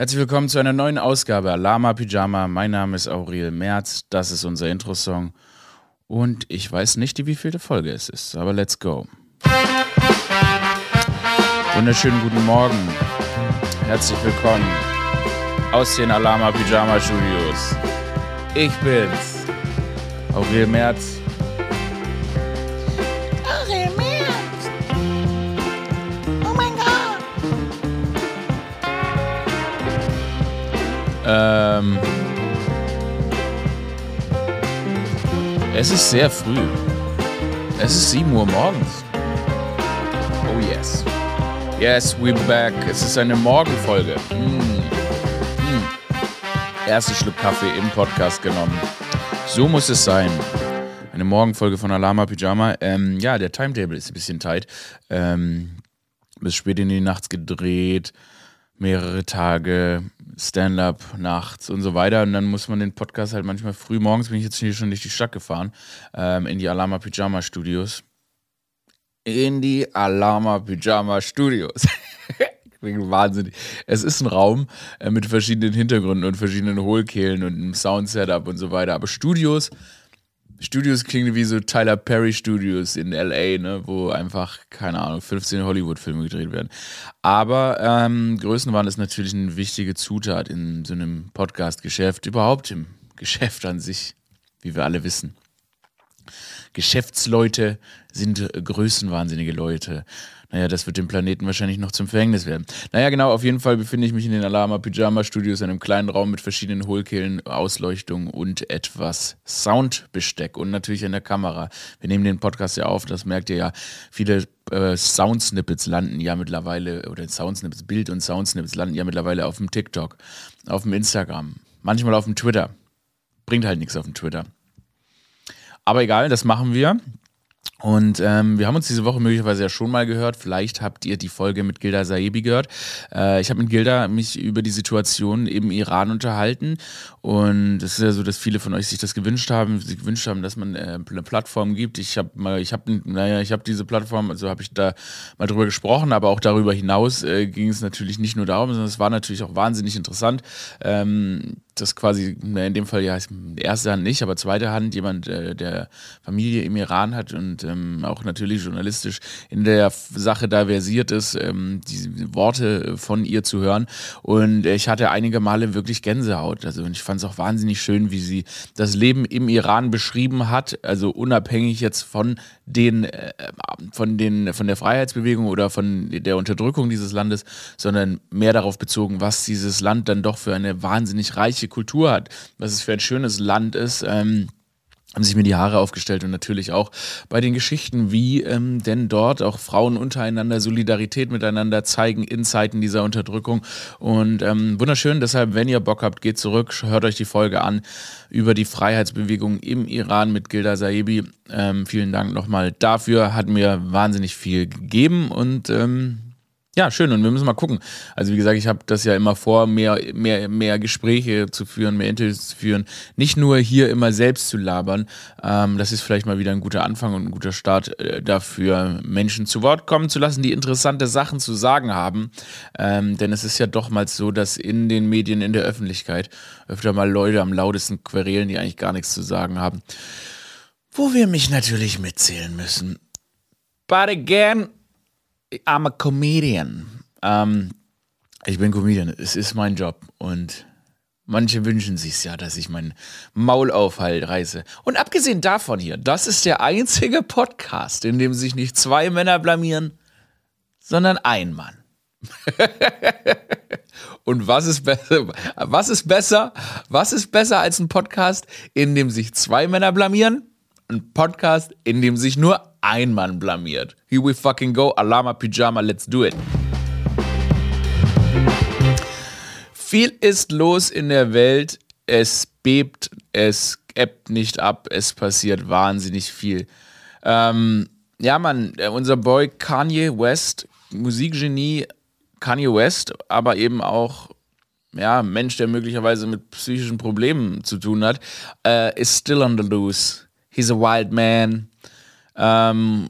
Herzlich willkommen zu einer neuen Ausgabe Lama Pyjama. Mein Name ist Aurel Merz. Das ist unser Intro-Song. Und ich weiß nicht, wie vielte Folge es ist, aber let's go. Wunderschönen guten Morgen. Herzlich willkommen aus den Alama Pyjama Studios. Ich bin's, Aurel Merz. Ähm, es ist sehr früh. Es ist 7 Uhr morgens. Oh yes. Yes, we're back. Es ist eine Morgenfolge. Mm. Mm. Erster Schluck Kaffee im Podcast genommen. So muss es sein. Eine Morgenfolge von Alama Pyjama. Ähm, ja, der Timetable ist ein bisschen tight. Ähm, bis spät in die Nacht gedreht mehrere Tage Stand-up nachts und so weiter. Und dann muss man den Podcast halt manchmal früh morgens, bin ich jetzt hier schon durch die Stadt gefahren, ähm, in die Alama Pyjama Studios. In die Alama Pyjama Studios. bin wahnsinnig. Es ist ein Raum äh, mit verschiedenen Hintergründen und verschiedenen Hohlkehlen und einem Sound-Setup und so weiter. Aber Studios Studios klingen wie so Tyler Perry Studios in LA, ne, wo einfach, keine Ahnung, 15 Hollywood-Filme gedreht werden. Aber ähm, Größenwahn ist natürlich eine wichtige Zutat in so einem Podcast-Geschäft, überhaupt im Geschäft an sich, wie wir alle wissen. Geschäftsleute sind größenwahnsinnige Leute. Naja, das wird dem Planeten wahrscheinlich noch zum Verhängnis werden. Naja, genau, auf jeden Fall befinde ich mich in den Alama Pyjama Studios, in einem kleinen Raum mit verschiedenen Hohlkehlen, Ausleuchtung und etwas Soundbesteck und natürlich in der Kamera. Wir nehmen den Podcast ja auf, das merkt ihr ja. Viele äh, Soundsnippets landen ja mittlerweile, oder Soundsnippets, Bild- und Soundsnippets landen ja mittlerweile auf dem TikTok, auf dem Instagram, manchmal auf dem Twitter. Bringt halt nichts auf dem Twitter. Aber egal, das machen wir. Und ähm, wir haben uns diese Woche möglicherweise ja schon mal gehört. Vielleicht habt ihr die Folge mit Gilda Saebi gehört. Äh, ich habe mit Gilda mich über die Situation im Iran unterhalten. Und es ist ja so, dass viele von euch sich das gewünscht haben, sich gewünscht haben, dass man äh, eine Plattform gibt. Ich habe mal, ich habe, naja, ich habe diese Plattform, also habe ich da mal drüber gesprochen, aber auch darüber hinaus äh, ging es natürlich nicht nur darum, sondern es war natürlich auch wahnsinnig interessant. Ähm, das quasi, in dem Fall ja erste Hand nicht, aber zweite Hand jemand, äh, der Familie im Iran hat und ähm, auch natürlich journalistisch in der Sache da versiert ist, ähm, die Worte von ihr zu hören. Und ich hatte einige Male wirklich Gänsehaut. Also ich fand es auch wahnsinnig schön, wie sie das Leben im Iran beschrieben hat, also unabhängig jetzt von den, äh, von den, von der Freiheitsbewegung oder von der Unterdrückung dieses Landes, sondern mehr darauf bezogen, was dieses Land dann doch für eine wahnsinnig reiche Kultur hat, was es für ein schönes Land ist. Ähm, haben sich mir die Haare aufgestellt und natürlich auch bei den Geschichten, wie ähm, denn dort auch Frauen untereinander Solidarität miteinander zeigen in Zeiten dieser Unterdrückung. Und ähm, wunderschön, deshalb, wenn ihr Bock habt, geht zurück, hört euch die Folge an über die Freiheitsbewegung im Iran mit Gilda Saebi. Ähm, vielen Dank nochmal dafür, hat mir wahnsinnig viel gegeben und ähm, ja, schön. Und wir müssen mal gucken. Also wie gesagt, ich habe das ja immer vor, mehr, mehr, mehr Gespräche zu führen, mehr Interviews zu führen. Nicht nur hier immer selbst zu labern. Ähm, das ist vielleicht mal wieder ein guter Anfang und ein guter Start äh, dafür, Menschen zu Wort kommen zu lassen, die interessante Sachen zu sagen haben. Ähm, denn es ist ja doch mal so, dass in den Medien, in der Öffentlichkeit öfter mal Leute am lautesten querelen, die eigentlich gar nichts zu sagen haben. Wo wir mich natürlich mitzählen müssen. But again, I'm a comedian. Ähm, ich bin Comedian. Es ist mein Job. Und manche wünschen sich ja, dass ich mein Maul aufhalt, reiße. Und abgesehen davon hier, das ist der einzige Podcast, in dem sich nicht zwei Männer blamieren, sondern ein Mann. Und was ist besser? Was ist besser? Was ist besser als ein Podcast, in dem sich zwei Männer blamieren? Ein Podcast, in dem sich nur ein Mann blamiert. Here we fucking go, Alama Pyjama, let's do it. Viel ist los in der Welt. Es bebt, es ebbt nicht ab, es passiert wahnsinnig viel. Ähm, ja, Mann, äh, unser Boy Kanye West, Musikgenie Kanye West, aber eben auch ja, Mensch, der möglicherweise mit psychischen Problemen zu tun hat, äh, ist still on the loose. He's a wild man. Ähm,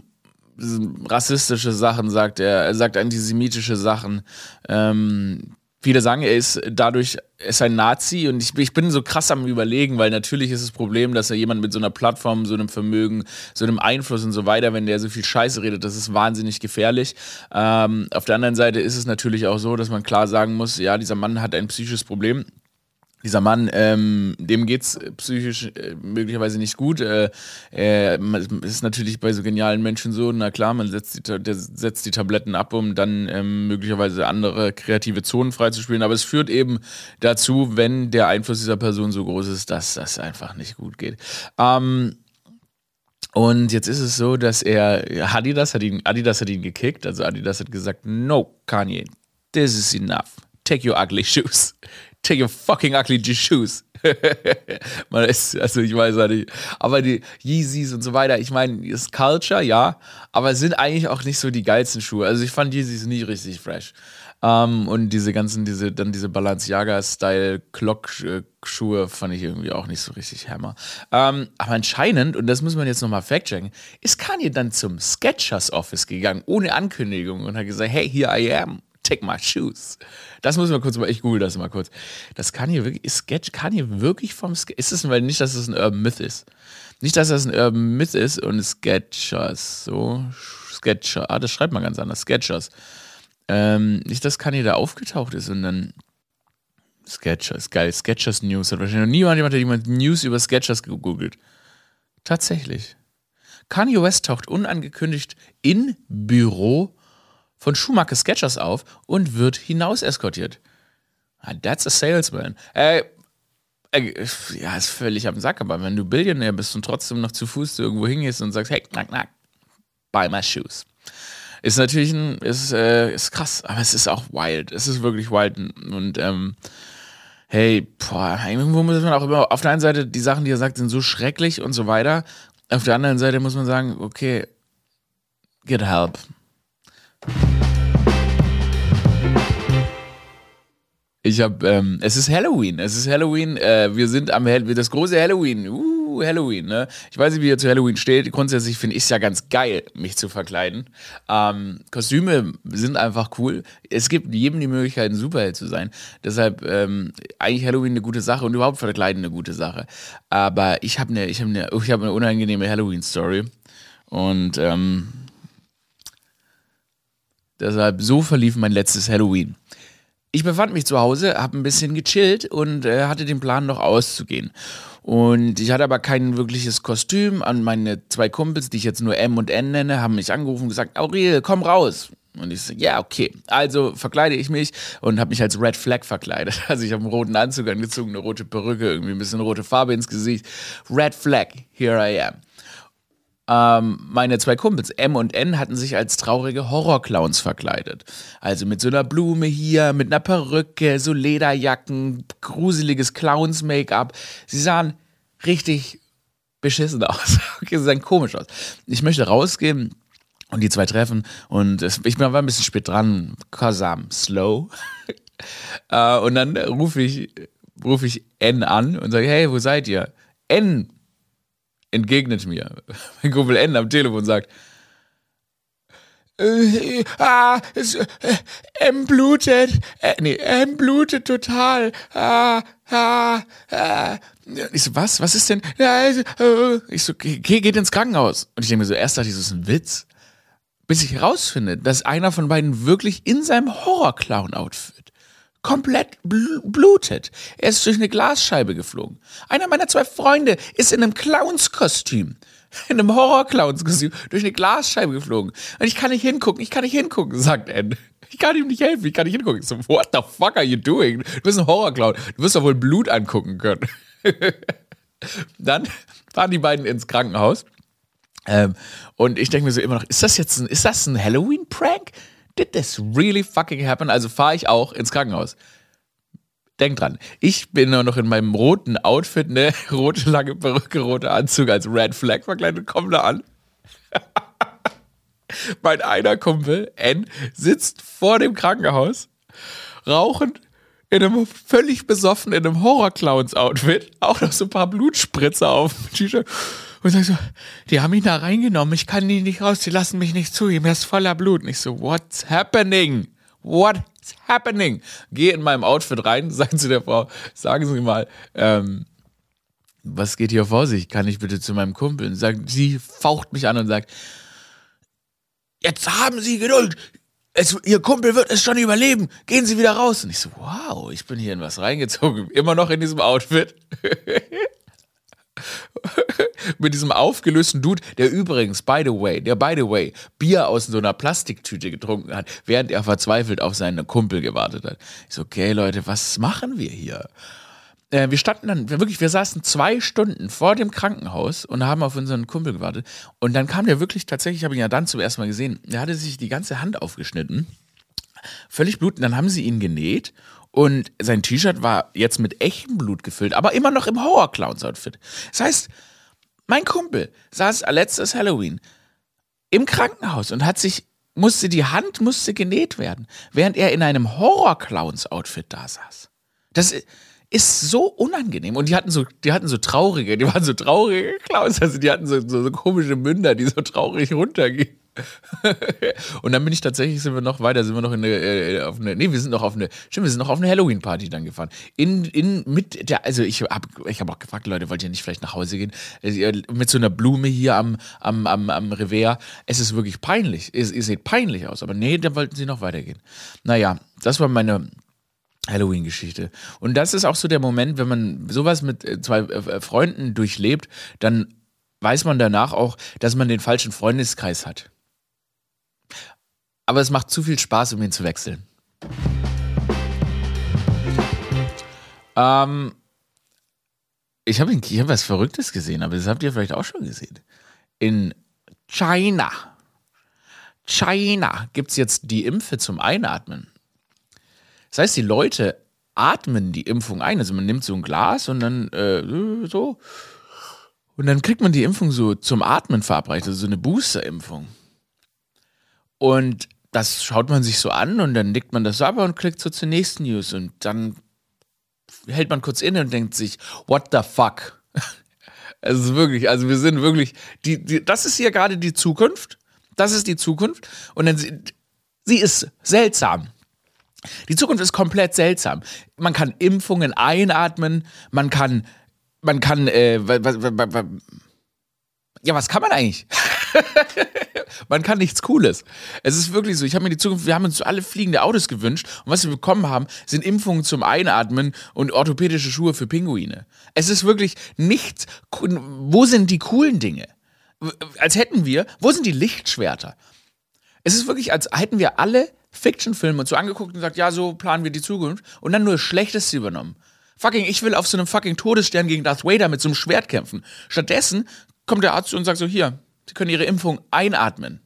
rassistische Sachen sagt er, er sagt antisemitische Sachen. Ähm, Viele sagen, er ist dadurch er ist ein Nazi und ich, ich bin so krass am Überlegen, weil natürlich ist das Problem, dass er jemand mit so einer Plattform, so einem Vermögen, so einem Einfluss und so weiter, wenn der so viel Scheiße redet, das ist wahnsinnig gefährlich. Ähm, auf der anderen Seite ist es natürlich auch so, dass man klar sagen muss, ja, dieser Mann hat ein psychisches Problem dieser Mann, ähm, dem geht's psychisch äh, möglicherweise nicht gut. Äh, äh, ist natürlich bei so genialen Menschen so, na klar, man setzt die, der setzt die Tabletten ab, um dann ähm, möglicherweise andere kreative Zonen freizuspielen. Aber es führt eben dazu, wenn der Einfluss dieser Person so groß ist, dass das einfach nicht gut geht. Ähm, und jetzt ist es so, dass er, Adidas hat ihn, Adidas hat ihn gekickt, also Adidas hat gesagt, no, Kanye, this is enough. Take your ugly shoes take your fucking ugly shoes. Man ist, also ich weiß ja nicht. Aber die Yeezys und so weiter, ich meine, ist Culture, ja, aber sind eigentlich auch nicht so die geilsten Schuhe. Also ich fand Yeezys nie richtig fresh. Um, ähm, und diese ganzen, diese, dann diese Balenciaga-Style Clock-Schuhe fand ich irgendwie auch nicht so richtig hammer. Um, ähm, aber anscheinend, und das muss man jetzt nochmal fact-checken, ist Kanye dann zum Sketchers Office gegangen, ohne Ankündigung und hat gesagt, hey, here I am take my shoes. Das muss man kurz mal, ich google das mal kurz. Das kann hier wirklich, ist Sketch, kann hier wirklich vom Sketch, ist es, weil nicht, dass es ein Urban Myth ist. Nicht, dass das ein Urban Myth ist und Sketchers, so, Sketcher, ah, das schreibt man ganz anders, Sketchers. Ähm, nicht, dass Kanye da aufgetaucht ist und dann Sketchers, geil, Sketchers News. Hat wahrscheinlich noch niemand, jemand hat jemand News über Sketchers gegoogelt. Tatsächlich. Kanye West taucht unangekündigt in Büro von Schumacher Sketchers auf und wird hinaus eskortiert. Ah, that's a salesman. Äh, äh, ja, ist völlig am Sack, aber wenn du Billionär bist und trotzdem noch zu Fuß irgendwo hingehst und sagst, hey, knack, knack, buy my shoes. Ist natürlich ein, ist, äh, ist krass, aber es ist auch wild. Es ist wirklich wild und, ähm, hey, boah, irgendwo muss man auch immer, auf der einen Seite, die Sachen, die er sagt, sind so schrecklich und so weiter. Auf der anderen Seite muss man sagen, okay, get help. Ich habe, ähm, es ist Halloween. Es ist Halloween. Äh, wir sind am Hall das große Halloween. Uh, Halloween. Ne? Ich weiß nicht, wie ihr zu Halloween steht. Grundsätzlich finde ich es ja ganz geil, mich zu verkleiden. Ähm, Kostüme sind einfach cool. Es gibt jedem die Möglichkeit, ein Superheld zu sein. Deshalb ähm, eigentlich Halloween eine gute Sache und überhaupt Verkleiden eine gute Sache. Aber ich habe eine, ich habe eine, ich habe eine unangenehme Halloween-Story und ähm, Deshalb, so verlief mein letztes Halloween. Ich befand mich zu Hause, habe ein bisschen gechillt und äh, hatte den Plan, noch auszugehen. Und ich hatte aber kein wirkliches Kostüm. An meine zwei Kumpels, die ich jetzt nur M und N nenne, haben mich angerufen und gesagt, Aurel, komm raus. Und ich so, ja, okay. Also verkleide ich mich und habe mich als Red Flag verkleidet. Also ich habe einen roten Anzug angezogen, eine rote Perücke, irgendwie ein bisschen rote Farbe ins Gesicht. Red Flag, here I am. Ähm, meine zwei Kumpels M und N hatten sich als traurige Horrorclowns verkleidet. Also mit so einer Blume hier, mit einer Perücke, so Lederjacken, gruseliges Clowns-Make-up. Sie sahen richtig beschissen aus. okay, sie sahen komisch aus. Ich möchte rausgehen und die zwei treffen und ich war ein bisschen spät dran, cause I'm slow. äh, und dann rufe ich, ruf ich N an und sage, hey, wo seid ihr? N, entgegnet mir. Mein Kumpel N am Telefon sagt, äh, ah, es, äh, M blutet, äh, nee, M blutet total. Ah, ah, ah. Ich so, was? Was ist denn? Äh. Ich so, geh, geht ins Krankenhaus. Und ich denke mir so, erst dachte ich, das ist ein Witz. Bis ich herausfinde, dass einer von beiden wirklich in seinem Horror-Clown-Outfit komplett bl blutet. Er ist durch eine Glasscheibe geflogen. Einer meiner zwei Freunde ist in einem Clownskostüm, in einem Horror-Clownskostüm, durch eine Glasscheibe geflogen. Und ich kann nicht hingucken, ich kann nicht hingucken, sagt Ed. Ich kann ihm nicht helfen, ich kann nicht hingucken. Ich so, what the fuck are you doing? Du bist ein Horror-Clown, du wirst doch wohl Blut angucken können. Dann fahren die beiden ins Krankenhaus. Ähm, und ich denke mir so immer noch, ist das jetzt ein, ein Halloween-Prank? Did this really fucking happen? Also fahre ich auch ins Krankenhaus. Denk dran, ich bin nur noch in meinem roten Outfit, ne, rote lange Perücke, roter Anzug als Red Flag verkleidet, komm da an. mein einer Kumpel, N, sitzt vor dem Krankenhaus, rauchend, in einem völlig besoffen, in einem Horror-Clowns-Outfit, auch noch so ein paar Blutspritzer auf dem T-Shirt und sag so, die haben ihn da reingenommen, ich kann ihn nicht raus, die lassen mich nicht zu ihm, ist voller Blut. Und ich so, what's happening? What It's happening. Gehe in meinem Outfit rein, sage zu der Frau, sagen Sie mal, ähm, was geht hier vor sich? Kann ich bitte zu meinem Kumpel? Sagt, sie faucht mich an und sagt, jetzt haben Sie Geduld. Es, Ihr Kumpel wird es schon überleben. Gehen Sie wieder raus. Und ich so, wow, ich bin hier in was reingezogen. Immer noch in diesem Outfit. Mit diesem aufgelösten Dude, der übrigens, by the way, der by the way, Bier aus so einer Plastiktüte getrunken hat, während er verzweifelt auf seinen Kumpel gewartet hat. Ich so, okay, Leute, was machen wir hier? Äh, wir standen dann, wirklich, wir saßen zwei Stunden vor dem Krankenhaus und haben auf unseren Kumpel gewartet. Und dann kam der wirklich, tatsächlich habe ich ihn ja dann zum ersten Mal gesehen, der hatte sich die ganze Hand aufgeschnitten. Völlig blutend. Dann haben sie ihn genäht und sein T-Shirt war jetzt mit echtem Blut gefüllt, aber immer noch im Horror-Clowns-Outfit. Das heißt, mein Kumpel saß letztes Halloween im Krankenhaus und hat sich, musste, die Hand musste genäht werden, während er in einem Horror-Clowns-Outfit da saß. Das ist so unangenehm. Und die hatten so, die hatten so traurige, die waren so traurige Clowns, also die hatten so, so, so komische Münder, die so traurig runtergehen. und dann bin ich tatsächlich, sind wir noch weiter, sind wir noch in eine, äh, auf eine, nee, wir sind noch auf eine, stimmt, wir sind noch auf eine Halloween-Party dann gefahren. In, in, mit der, also ich habe ich hab auch gefragt, Leute, wollt ihr nicht vielleicht nach Hause gehen? Äh, mit so einer Blume hier am, am, am, am Revers. Es ist wirklich peinlich. Ihr, ihr seht peinlich aus, aber nee, da wollten sie noch weitergehen. Naja, das war meine, Halloween-Geschichte. Und das ist auch so der Moment, wenn man sowas mit äh, zwei Freunden durchlebt, dann weiß man danach auch, dass man den falschen Freundeskreis hat. Aber es macht zu viel Spaß, um ihn zu wechseln. Ähm, ich habe hab was Verrücktes gesehen, aber das habt ihr vielleicht auch schon gesehen. In China. China gibt es jetzt die Impfe zum Einatmen. Das heißt, die Leute atmen die Impfung ein. Also man nimmt so ein Glas und dann äh, so. Und dann kriegt man die Impfung so zum Atmen verabreicht, also so eine Booster-Impfung. Und das schaut man sich so an und dann nickt man das ab und klickt so zur nächsten News und dann hält man kurz inne und denkt sich, what the fuck? Es ist wirklich, also wir sind wirklich, die, die, das ist hier gerade die Zukunft. Das ist die Zukunft. Und dann, sie, sie ist seltsam. Die Zukunft ist komplett seltsam. Man kann Impfungen einatmen, man kann, man kann, äh, ja, was kann man eigentlich? man kann nichts Cooles. Es ist wirklich so. Ich habe mir die Zukunft, wir haben uns alle fliegende Autos gewünscht und was wir bekommen haben, sind Impfungen zum Einatmen und orthopädische Schuhe für Pinguine. Es ist wirklich nichts. Wo sind die coolen Dinge? Als hätten wir, wo sind die Lichtschwerter? Es ist wirklich, als hätten wir alle Fiction-Filme so angeguckt und gesagt, ja, so planen wir die Zukunft und dann nur das Schlechteste übernommen. Fucking, ich will auf so einem fucking Todesstern gegen Darth Vader mit so einem Schwert kämpfen. Stattdessen kommt der Arzt und sagt so, hier, Sie können Ihre Impfung einatmen.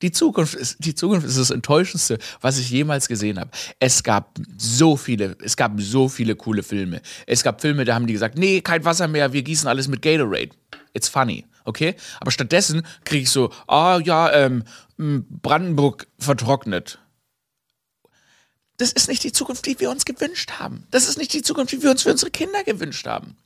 Die Zukunft ist, die Zukunft ist das Enttäuschendste, was ich jemals gesehen habe. Es gab so viele, es gab so viele coole Filme. Es gab Filme, da haben die gesagt, nee, kein Wasser mehr, wir gießen alles mit Gatorade. It's funny, okay? Aber stattdessen kriege ich so, ah ja, ähm, Brandenburg vertrocknet. Das ist nicht die Zukunft, die wir uns gewünscht haben. Das ist nicht die Zukunft, die wir uns für unsere Kinder gewünscht haben.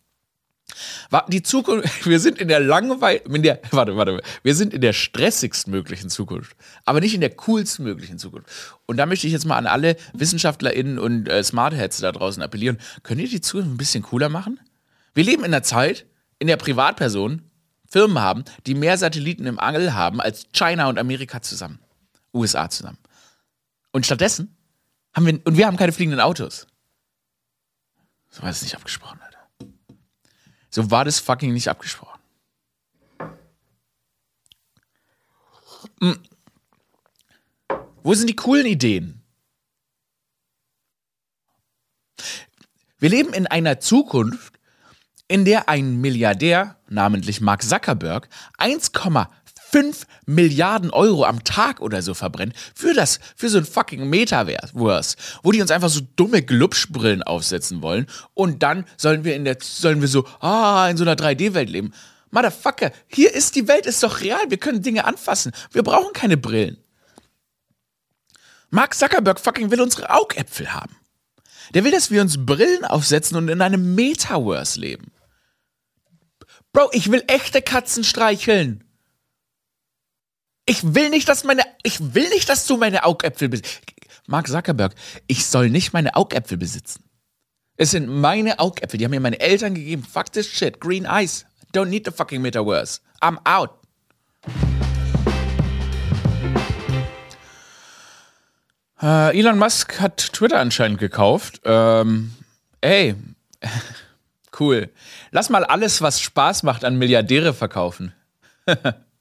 Die Zukunft, wir sind in der Langweil, in der, warte, warte, wir sind in der stressigsten möglichen Zukunft, aber nicht in der coolsten möglichen Zukunft. Und da möchte ich jetzt mal an alle WissenschaftlerInnen und äh, Smartheads da draußen appellieren. Könnt ihr die Zukunft ein bisschen cooler machen? Wir leben in einer Zeit, in der Privatpersonen Firmen haben, die mehr Satelliten im Angel haben als China und Amerika zusammen. USA zusammen. Und stattdessen haben wir, und wir haben keine fliegenden Autos. So war es nicht abgesprochen, Alter. So war das fucking nicht abgesprochen. Hm. Wo sind die coolen Ideen? Wir leben in einer Zukunft, in der ein Milliardär, namentlich Mark Zuckerberg, 1,5 Milliarden Euro am Tag oder so verbrennt für das, für so ein fucking Metaverse, wo die uns einfach so dumme Glubschbrillen aufsetzen wollen und dann sollen wir in der, sollen wir so, ah, in so einer 3D-Welt leben. Motherfucker, hier ist die Welt, ist doch real, wir können Dinge anfassen, wir brauchen keine Brillen. Mark Zuckerberg fucking will unsere Augäpfel haben. Der will, dass wir uns Brillen aufsetzen und in einem Metaverse leben. Bro, ich will echte Katzen streicheln. Ich will nicht, dass meine, ich will nicht, dass du meine Augäpfel bist. Mark Zuckerberg, ich soll nicht meine Augäpfel besitzen. Es sind meine Augäpfel, die haben mir meine Eltern gegeben. Fuck this shit, green eyes. Don't need the fucking metaverse. I'm out. Äh, Elon Musk hat Twitter anscheinend gekauft. Ähm, ey, cool. Lass mal alles, was Spaß macht, an Milliardäre verkaufen.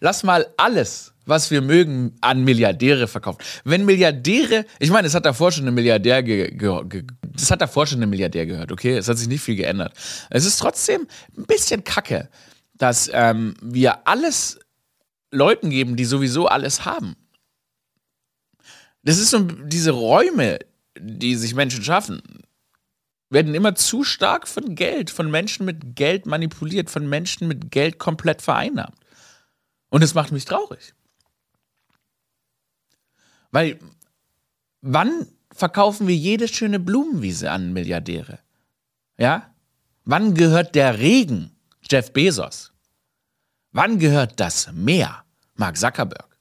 Lass mal alles, was wir mögen, an Milliardäre verkaufen. Wenn Milliardäre, ich meine, es hat davor schon ein Milliardär ge, ge, ge, das hat davor schon ein Milliardär gehört, okay? Es hat sich nicht viel geändert. Es ist trotzdem ein bisschen kacke, dass ähm, wir alles Leuten geben, die sowieso alles haben. Das ist so diese Räume, die sich Menschen schaffen, werden immer zu stark von Geld, von Menschen mit Geld manipuliert, von Menschen mit Geld komplett vereinnahmt. Und es macht mich traurig. Weil wann verkaufen wir jede schöne Blumenwiese an Milliardäre? Ja? Wann gehört der Regen Jeff Bezos? Wann gehört das Meer Mark Zuckerberg?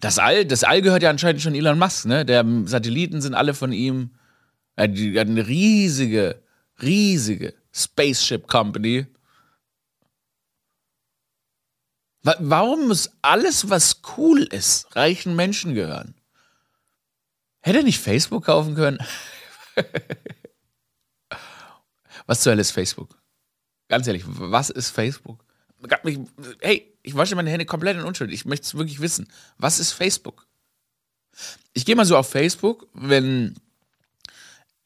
Das All, das All gehört ja anscheinend schon Elon Musk, ne? Der Satelliten sind alle von ihm. Er hat eine riesige, riesige Spaceship Company. Warum muss alles, was cool ist, reichen Menschen gehören? Hätte er nicht Facebook kaufen können? was zur Hölle ist Facebook? Ganz ehrlich, was ist Facebook? Hey, ich wasche meine Hände komplett in Unschuld. Ich möchte es wirklich wissen. Was ist Facebook? Ich gehe mal so auf Facebook, wenn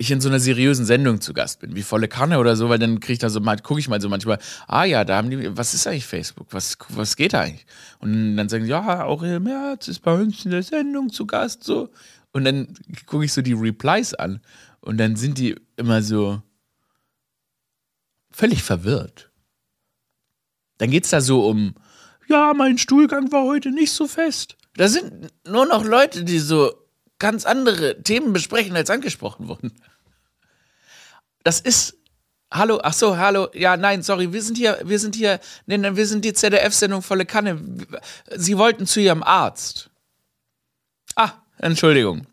ich in so einer seriösen Sendung zu Gast bin, wie volle Kanne oder so, weil dann kriege ich da so mal, gucke ich mal so manchmal, ah ja, da haben die, was ist eigentlich Facebook? Was, was geht da eigentlich? Und dann sagen die, ja, Aurel Merz ist bei uns in der Sendung zu Gast, so. Und dann gucke ich so die Replies an und dann sind die immer so völlig verwirrt. Dann geht es da so um, ja, mein Stuhlgang war heute nicht so fest. Da sind nur noch Leute, die so ganz andere Themen besprechen, als angesprochen wurden. Das ist. Hallo, ach so, hallo, ja, nein, sorry, wir sind hier, wir sind hier, nein, nein, wir sind die ZDF-Sendung volle Kanne. Sie wollten zu Ihrem Arzt. Ah, Entschuldigung.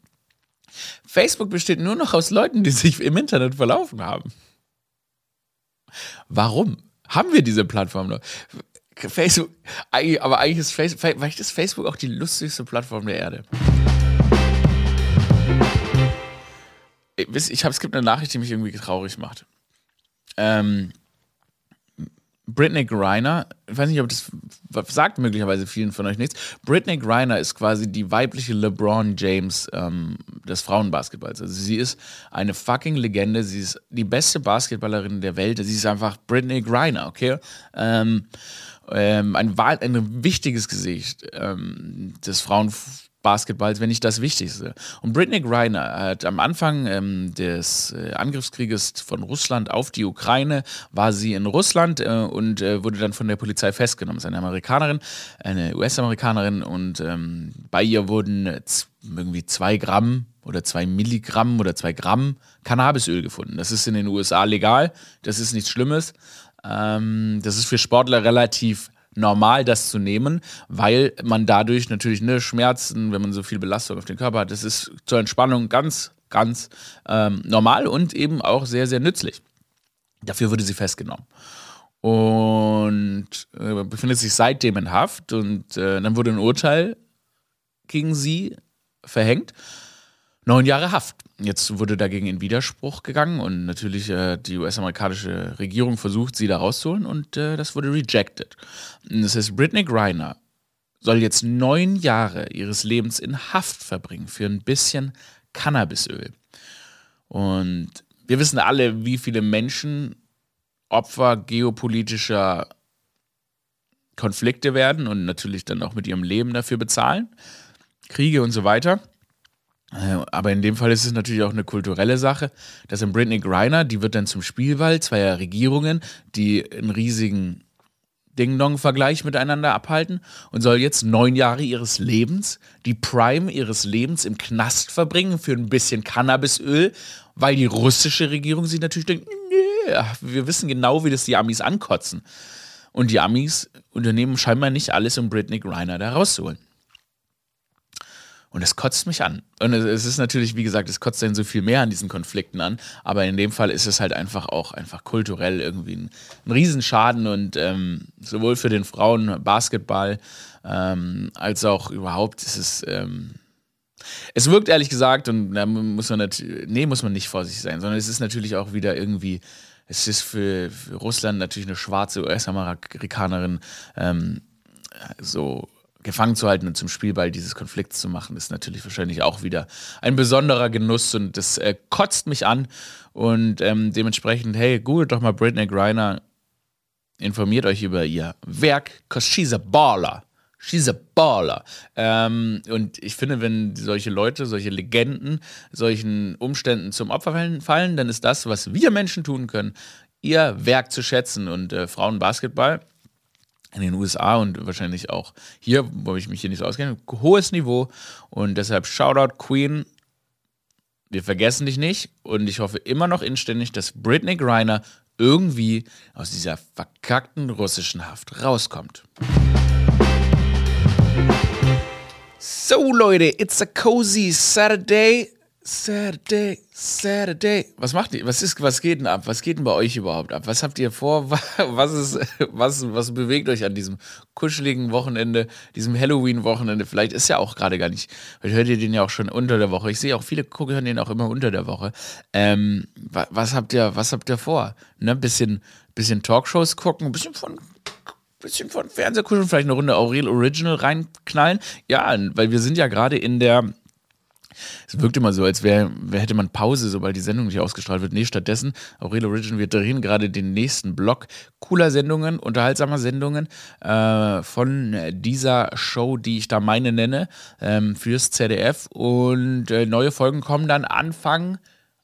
Facebook besteht nur noch aus Leuten, die sich im Internet verlaufen haben. Warum haben wir diese Plattform noch? Facebook, aber eigentlich ist Facebook, vielleicht ist Facebook auch die lustigste Plattform der Erde. Ich habe, es gibt eine Nachricht, die mich irgendwie traurig macht. Ähm, Britney Griner, ich weiß nicht, ob das sagt möglicherweise vielen von euch nichts. Britney Griner ist quasi die weibliche LeBron James ähm, des Frauenbasketballs. Also sie ist eine fucking Legende. Sie ist die beste Basketballerin der Welt. Sie ist einfach Britney Griner, okay? Ähm, ähm, ein, ein wichtiges Gesicht ähm, des Frauenbasketballs. Basketballs, wenn nicht das Wichtigste. Und Britney Griner hat am Anfang ähm, des äh, Angriffskrieges von Russland auf die Ukraine, war sie in Russland äh, und äh, wurde dann von der Polizei festgenommen. Sie ist eine Amerikanerin, eine US-Amerikanerin und ähm, bei ihr wurden irgendwie zwei Gramm oder zwei Milligramm oder zwei Gramm Cannabisöl gefunden. Das ist in den USA legal, das ist nichts Schlimmes. Ähm, das ist für Sportler relativ normal, das zu nehmen, weil man dadurch natürlich ne, Schmerzen, wenn man so viel Belastung auf den Körper hat, das ist zur Entspannung ganz, ganz ähm, normal und eben auch sehr, sehr nützlich. Dafür wurde sie festgenommen und äh, befindet sich seitdem in Haft und äh, dann wurde ein Urteil gegen sie verhängt neun Jahre Haft. Jetzt wurde dagegen in Widerspruch gegangen und natürlich äh, die US-amerikanische Regierung versucht, sie da rauszuholen und äh, das wurde rejected. Das heißt, Britney Griner soll jetzt neun Jahre ihres Lebens in Haft verbringen für ein bisschen Cannabisöl. Und wir wissen alle, wie viele Menschen Opfer geopolitischer Konflikte werden und natürlich dann auch mit ihrem Leben dafür bezahlen. Kriege und so weiter. Äh, aber in dem Fall ist es natürlich auch eine kulturelle Sache. Das in Britney Griner, die wird dann zum Spielball zweier Regierungen, die einen riesigen Ding-Dong-Vergleich miteinander abhalten und soll jetzt neun Jahre ihres Lebens, die Prime ihres Lebens im Knast verbringen für ein bisschen Cannabisöl, weil die russische Regierung sich natürlich denkt, nee, wir wissen genau, wie das die Amis ankotzen. Und die Amis unternehmen scheinbar nicht alles, um Britney Griner da rauszuholen. Und es kotzt mich an. Und es, ist natürlich, wie gesagt, es kotzt dann so viel mehr an diesen Konflikten an. Aber in dem Fall ist es halt einfach auch einfach kulturell irgendwie ein, ein Riesenschaden und ähm, sowohl für den Frauen Basketball ähm, als auch überhaupt ist es. Ähm, es wirkt ehrlich gesagt, und da muss man natürlich, nee, muss man nicht vorsichtig sein, sondern es ist natürlich auch wieder irgendwie, es ist für, für Russland natürlich eine schwarze US-Amerikanerin ähm, so gefangen zu halten und zum Spielball dieses Konflikts zu machen, ist natürlich wahrscheinlich auch wieder ein besonderer Genuss und das äh, kotzt mich an. Und ähm, dementsprechend, hey, googelt doch mal Britney Griner, informiert euch über ihr Werk, cause she's a baller. She's a baller. Ähm, und ich finde, wenn solche Leute, solche Legenden, solchen Umständen zum Opfer fallen, dann ist das, was wir Menschen tun können, ihr Werk zu schätzen. Und äh, Frauenbasketball in den USA und wahrscheinlich auch hier, wo ich mich hier nicht so auskenne, hohes Niveau. Und deshalb Shoutout Queen. Wir vergessen dich nicht und ich hoffe immer noch inständig, dass Britney Griner irgendwie aus dieser verkackten russischen Haft rauskommt. So Leute, it's a cozy Saturday Saturday, Saturday. Was macht ihr? Was ist, was geht denn ab? Was geht denn bei euch überhaupt ab? Was habt ihr vor? Was ist, was, was bewegt euch an diesem kuscheligen Wochenende, diesem Halloween-Wochenende? Vielleicht ist ja auch gerade gar nicht. Vielleicht hört ihr den ja auch schon unter der Woche. Ich sehe auch viele hören den auch immer unter der Woche. Ähm, was, habt ihr, was habt ihr vor? Ne, bisschen, bisschen Talkshows gucken, bisschen von bisschen von Fernsehkuscheln, vielleicht eine Runde Aurel Original reinknallen. Ja, weil wir sind ja gerade in der es wirkt immer so, als wäre, wär, hätte man Pause, sobald die Sendung nicht ausgestrahlt wird. Nee, stattdessen, Aurelio Origin, wir drehen gerade den nächsten Block cooler Sendungen, unterhaltsamer Sendungen äh, von dieser Show, die ich da meine nenne, ähm, fürs ZDF. Und äh, neue Folgen kommen dann Anfang,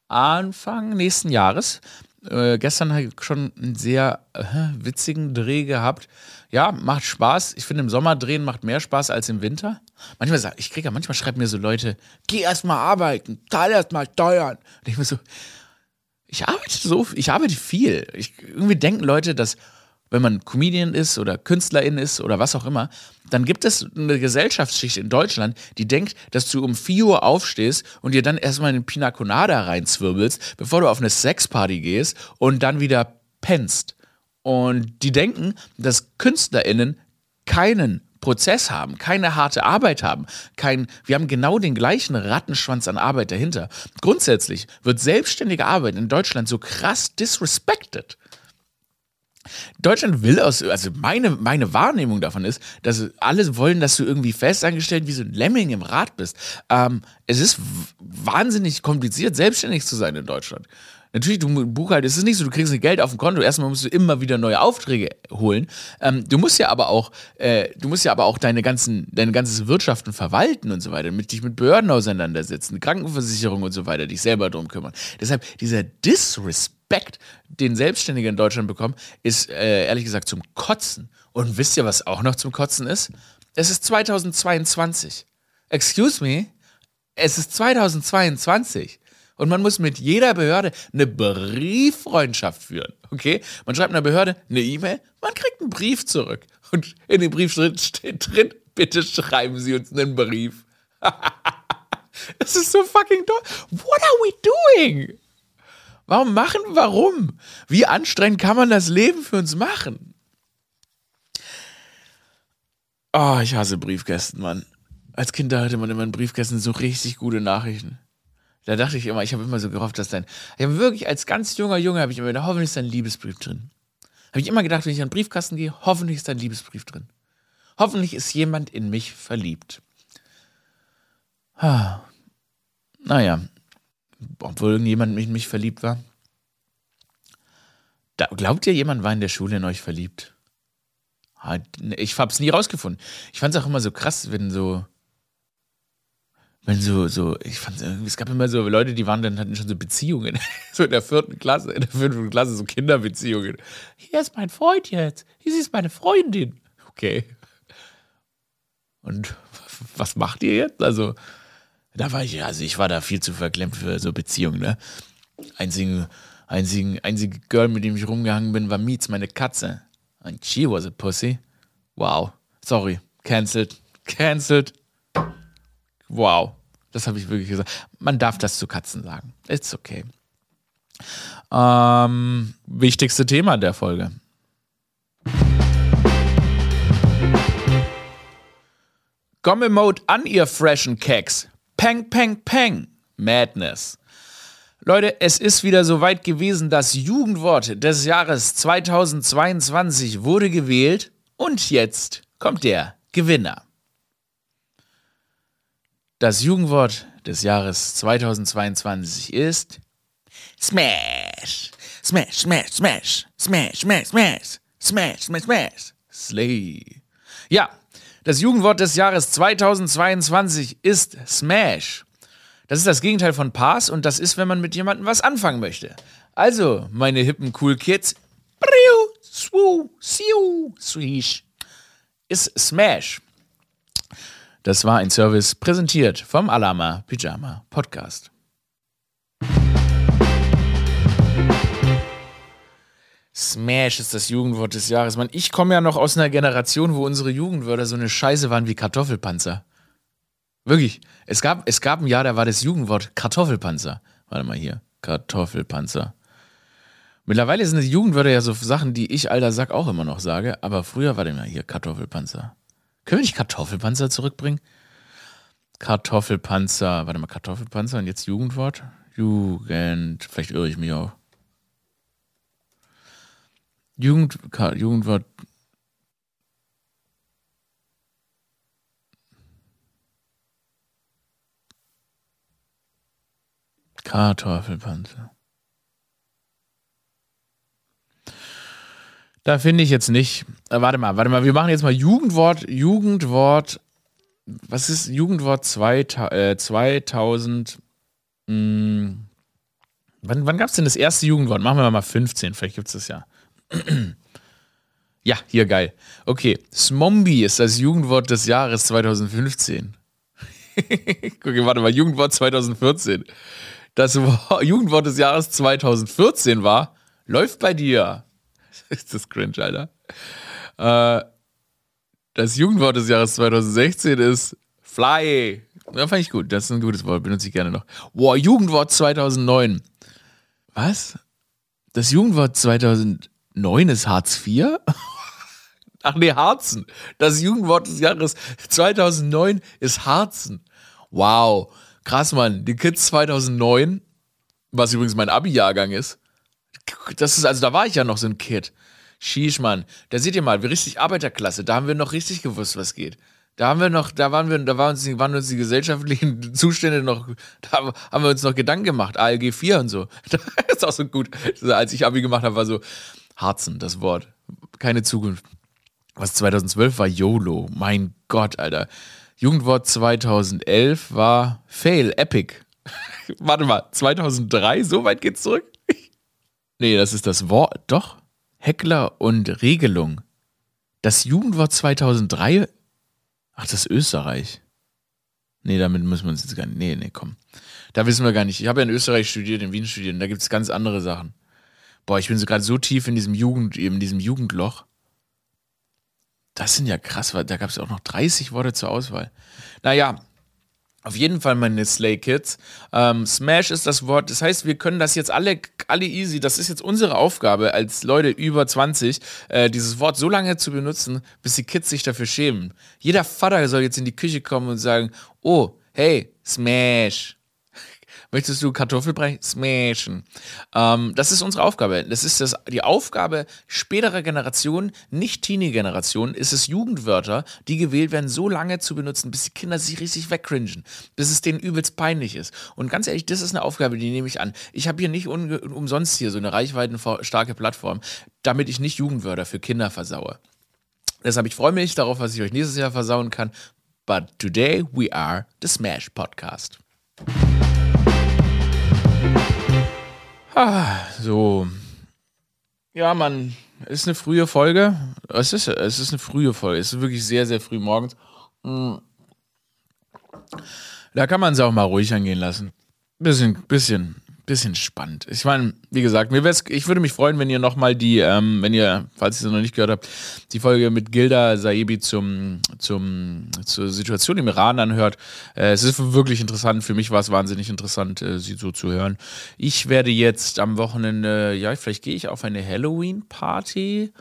Anfang nächsten Jahres. Äh, gestern habe ich schon einen sehr äh, witzigen Dreh gehabt. Ja, macht Spaß. Ich finde, im Sommer drehen macht mehr Spaß als im Winter. Manchmal sag ich, kriege ja, manchmal schreiben mir so Leute, geh erstmal arbeiten, zahl erstmal Steuern. Und ich mir so, ich arbeite so, ich arbeite viel. Ich, irgendwie denken Leute, dass wenn man Comedian ist oder Künstlerin ist oder was auch immer, dann gibt es eine Gesellschaftsschicht in Deutschland, die denkt, dass du um 4 Uhr aufstehst und dir dann erstmal einen Pina Colada reinzwirbelst, bevor du auf eine Sexparty gehst und dann wieder pennst. Und die denken, dass KünstlerInnen keinen Prozess haben, keine harte Arbeit haben, kein, wir haben genau den gleichen Rattenschwanz an Arbeit dahinter. Grundsätzlich wird selbstständige Arbeit in Deutschland so krass disrespected. Deutschland will aus, also meine, meine Wahrnehmung davon ist, dass alle wollen, dass du irgendwie festangestellt wie so ein Lemming im Rad bist. Ähm, es ist wahnsinnig kompliziert, selbstständig zu sein in Deutschland. Natürlich, du Buchhalter, es ist nicht so, du kriegst nicht Geld auf dem Konto, erstmal musst du immer wieder neue Aufträge holen. Ähm, du musst ja aber auch, äh, du musst ja aber auch deine ganzen, deine ganzes Wirtschaften verwalten und so weiter, mit dich mit Behörden auseinandersetzen, Krankenversicherung und so weiter, dich selber drum kümmern. Deshalb dieser Disrespect, den Selbstständige in Deutschland bekommen, ist äh, ehrlich gesagt zum Kotzen. Und wisst ihr, was auch noch zum Kotzen ist? Es ist 2022. Excuse me? Es ist 2022. Und man muss mit jeder Behörde eine Brieffreundschaft führen. Okay? Man schreibt einer Behörde eine E-Mail, man kriegt einen Brief zurück. Und in dem Brief steht drin, bitte schreiben Sie uns einen Brief. das ist so fucking toll. What are we doing? Warum machen? Warum? Wie anstrengend kann man das Leben für uns machen? Oh, ich hasse Briefkästen, Mann. Als Kind hatte man immer in Briefkästen so richtig gute Nachrichten. Da dachte ich immer, ich habe immer so gehofft, dass dein. Ich habe wirklich als ganz junger Junge habe ich immer gedacht, hoffentlich ist dein Liebesbrief drin. Habe ich immer gedacht, wenn ich an den Briefkasten gehe, hoffentlich ist dein Liebesbrief drin. Hoffentlich ist jemand in mich verliebt. Ah. Naja, obwohl irgendjemand in mich verliebt war. Da, glaubt ihr, jemand war in der Schule in euch verliebt? Ich habe es nie rausgefunden. Ich fand es auch immer so krass, wenn so wenn so, so, ich fand es gab immer so Leute, die waren dann, hatten schon so Beziehungen. so in der vierten Klasse, in der fünften Klasse, so Kinderbeziehungen. Hier ist mein Freund jetzt. Hier ist meine Freundin. Okay. Und was macht ihr jetzt? Also, da war ich, also ich war da viel zu verklemmt für so Beziehungen, ne? Einzige, einzige, einzige Girl, mit dem ich rumgehangen bin, war Mietz, meine Katze. And she was a pussy. Wow. Sorry. Cancelled. Cancelled Wow. Das habe ich wirklich gesagt. Man darf das zu Katzen sagen. It's okay. Ähm, wichtigste Thema der Folge. Gomme-Mode an, ihr freshen Keks. Peng, peng, peng. Madness. Leute, es ist wieder soweit gewesen. Das Jugendwort des Jahres 2022 wurde gewählt. Und jetzt kommt der Gewinner. Das Jugendwort des Jahres 2022 ist Smash. Smash, smash, smash. Smash, smash, smash. Smash, smash, smash. Slay. Ja, das Jugendwort des Jahres 2022 ist Smash. Das ist das Gegenteil von Pass und das ist, wenn man mit jemandem was anfangen möchte. Also, meine hippen cool Kids, ist Smash. Das war ein Service präsentiert vom Alama Pyjama Podcast. Smash ist das Jugendwort des Jahres. Mann, ich komme ja noch aus einer Generation, wo unsere Jugendwörter so eine Scheiße waren wie Kartoffelpanzer. Wirklich. Es gab, es gab ein Jahr, da war das Jugendwort Kartoffelpanzer. Warte mal hier. Kartoffelpanzer. Mittlerweile sind die Jugendwörter ja so Sachen, die ich, alter Sack, auch immer noch sage. Aber früher war der mal hier Kartoffelpanzer. Können wir nicht Kartoffelpanzer zurückbringen? Kartoffelpanzer. Warte mal, Kartoffelpanzer und jetzt Jugendwort? Jugend. Vielleicht irre ich mich auch. Jugend, Jugendwort. Kartoffelpanzer. Da finde ich jetzt nicht. Äh, warte mal, warte mal, wir machen jetzt mal Jugendwort, Jugendwort. Was ist Jugendwort 2000? Äh, 2000 mh, wann wann gab es denn das erste Jugendwort? Machen wir mal 15, vielleicht gibt es das ja. ja, hier geil. Okay, Smombi ist das Jugendwort des Jahres 2015. Guck, warte mal, Jugendwort 2014. Das Jugendwort des Jahres 2014 war, läuft bei dir. ist das cringe, Alter. Äh, das Jugendwort des Jahres 2016 ist Fly. Ja, fand ich gut. Das ist ein gutes Wort, benutze ich gerne noch. Wow, Jugendwort 2009. Was? Das Jugendwort 2009 ist Hartz IV? Ach nee, Harzen. Das Jugendwort des Jahres 2009 ist Harzen. Wow. Krass, Mann. Die Kids 2009, was übrigens mein Abi-Jahrgang ist. Das ist, also da war ich ja noch so ein Kid. Sheesh, Mann. Da seht ihr mal, wie richtig Arbeiterklasse. Da haben wir noch richtig gewusst, was geht. Da haben wir noch, da waren wir, da waren uns, waren uns die gesellschaftlichen Zustände noch, da haben wir uns noch Gedanken gemacht, ALG 4 und so. Das ist auch so gut. Als ich Abi gemacht habe, war so Harzen, das Wort. Keine Zukunft. Was 2012 war YOLO. Mein Gott, Alter. Jugendwort 2011 war Fail, Epic. Warte mal, 2003, so weit geht's zurück? Nee, das ist das Wort, doch. Heckler und Regelung. Das Jugendwort 2003? Ach, das ist Österreich. Nee, damit müssen wir uns jetzt gar nicht. Nee, nee, komm. Da wissen wir gar nicht. Ich habe ja in Österreich studiert, in Wien studiert, und da gibt es ganz andere Sachen. Boah, ich bin so gerade so tief in diesem Jugend, in diesem Jugendloch. Das sind ja krass, weil da gab es auch noch 30 Worte zur Auswahl. Naja, auf jeden Fall, meine Slay Kids. Ähm, Smash ist das Wort. Das heißt, wir können das jetzt alle, alle easy. Das ist jetzt unsere Aufgabe als Leute über 20, äh, dieses Wort so lange zu benutzen, bis die Kids sich dafür schämen. Jeder Vater soll jetzt in die Küche kommen und sagen: Oh, hey, Smash. Möchtest du Kartoffelbrei smashen? Ähm, das ist unsere Aufgabe. Das ist das, die Aufgabe späterer Generationen, nicht Teenie-Generationen, ist es Jugendwörter, die gewählt werden, so lange zu benutzen, bis die Kinder sich richtig wegcringen, bis es denen übelst peinlich ist. Und ganz ehrlich, das ist eine Aufgabe, die nehme ich an. Ich habe hier nicht umsonst hier so eine reichweitenstarke Plattform, damit ich nicht Jugendwörter für Kinder versaue. Deshalb, ich freue mich darauf, was ich euch nächstes Jahr versauen kann. But today we are the Smash Podcast. Ah, so. Ja, Mann, ist eine frühe Folge. Es ist, es ist eine frühe Folge. Es ist wirklich sehr, sehr früh morgens. Hm. Da kann man es auch mal ruhig angehen lassen. Bisschen, bisschen, bisschen spannend. Ich meine, wie gesagt, mir ich würde mich freuen, wenn ihr nochmal die, ähm, wenn ihr, falls ihr es noch nicht gehört habt, die Folge mit Gilda Saebi zum, zum, zur Situation im Iran anhört. Äh, es ist wirklich interessant. Für mich war es wahnsinnig interessant, äh, sie so zu hören. Ich werde jetzt am Wochenende, ja, vielleicht gehe ich auf eine Halloween-Party.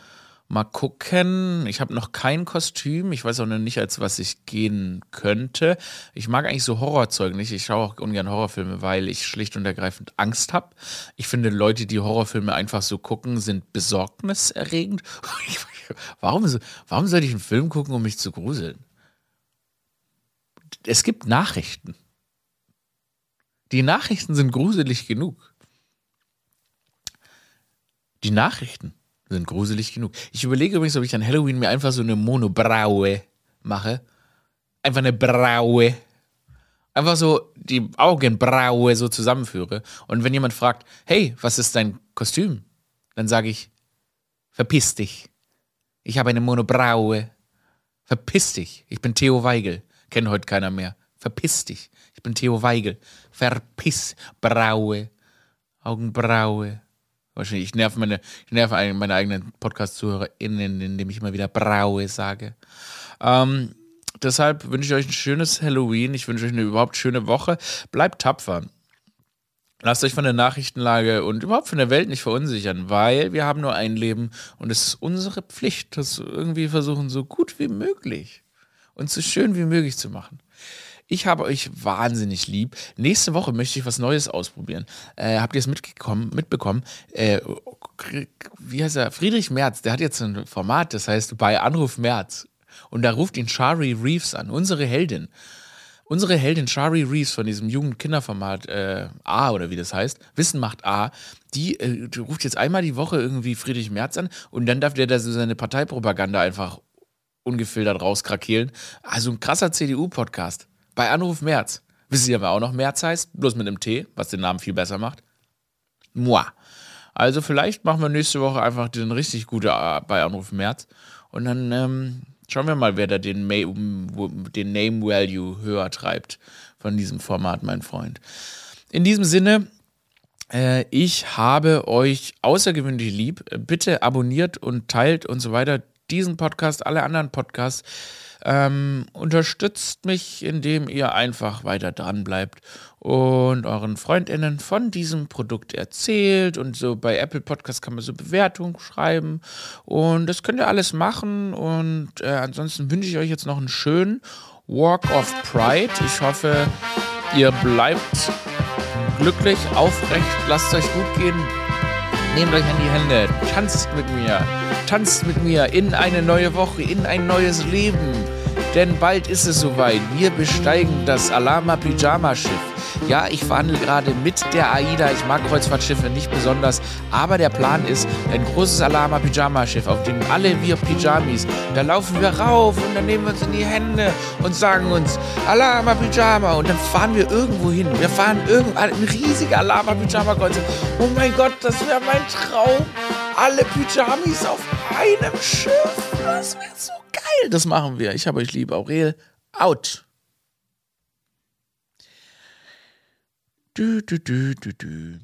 Mal gucken. Ich habe noch kein Kostüm. Ich weiß auch noch nicht, als was ich gehen könnte. Ich mag eigentlich so Horrorzeug nicht. Ich schaue auch ungern Horrorfilme, weil ich schlicht und ergreifend Angst habe. Ich finde, Leute, die Horrorfilme einfach so gucken, sind besorgniserregend. warum, warum sollte ich einen Film gucken, um mich zu gruseln? Es gibt Nachrichten. Die Nachrichten sind gruselig genug. Die Nachrichten sind gruselig genug. Ich überlege übrigens, ob ich an Halloween mir einfach so eine Monobraue mache. Einfach eine Braue. Einfach so die Augenbraue so zusammenführe. Und wenn jemand fragt, hey, was ist dein Kostüm? Dann sage ich, verpiss dich. Ich habe eine Monobraue. Verpiss dich. Ich bin Theo Weigel. Kennt heute keiner mehr. Verpiss dich. Ich bin Theo Weigel. Verpiss. Braue. Augenbraue. Wahrscheinlich, ich nerv meine, ich nerv meine eigenen Podcast-ZuhörerInnen, indem ich immer wieder Braue sage. Ähm, deshalb wünsche ich euch ein schönes Halloween. Ich wünsche euch eine überhaupt schöne Woche. Bleibt tapfer. Lasst euch von der Nachrichtenlage und überhaupt von der Welt nicht verunsichern, weil wir haben nur ein Leben und es ist unsere Pflicht, das irgendwie versuchen, so gut wie möglich und so schön wie möglich zu machen. Ich habe euch wahnsinnig lieb. Nächste Woche möchte ich was Neues ausprobieren. Äh, habt ihr es mitbekommen? Äh, wie heißt er? Friedrich Merz, der hat jetzt ein Format, das heißt bei Anruf Merz. Und da ruft ihn Shari Reeves an, unsere Heldin. Unsere Heldin Shari Reeves von diesem Jugend-Kinderformat äh, A oder wie das heißt, Wissen macht A, die, äh, die, ruft jetzt einmal die Woche irgendwie Friedrich Merz an und dann darf der da so seine Parteipropaganda einfach ungefiltert rauskrakeelen. Also ein krasser CDU-Podcast. Bei Anruf März. Wisst ihr, wer auch noch März heißt? Bloß mit einem T, was den Namen viel besser macht. Moi. Also vielleicht machen wir nächste Woche einfach den richtig guten äh, bei Anruf März. Und dann ähm, schauen wir mal, wer da den, den Name Value höher treibt von diesem Format, mein Freund. In diesem Sinne, äh, ich habe euch außergewöhnlich lieb. Bitte abonniert und teilt und so weiter diesen Podcast, alle anderen Podcasts. Ähm, unterstützt mich, indem ihr einfach weiter dran bleibt und euren FreundInnen von diesem Produkt erzählt. Und so bei Apple Podcast kann man so Bewertungen schreiben. Und das könnt ihr alles machen. Und äh, ansonsten wünsche ich euch jetzt noch einen schönen Walk of Pride. Ich hoffe, ihr bleibt glücklich, aufrecht, lasst euch gut gehen. Nehmt euch an die Hände, tanzt mit mir, tanzt mit mir in eine neue Woche, in ein neues Leben. Denn bald ist es soweit. Wir besteigen das Alama Pyjama Schiff. Ja, ich verhandle gerade mit der AIDA. Ich mag Kreuzfahrtschiffe nicht besonders. Aber der Plan ist ein großes Alama Pyjama Schiff, auf dem alle wir Pyjamis, da laufen wir rauf und dann nehmen wir uns in die Hände und sagen uns Alama Pyjama und dann fahren wir irgendwo hin. Wir fahren irgendwo ein riesiger Alama Pyjama Kreuzfahrt. Oh mein Gott, das wäre mein Traum. Alle Pyjamis auf einem Schiff. Das wäre so geil. Das machen wir. Ich habe euch lieb. Aurel, out. Du, du, du, du, du.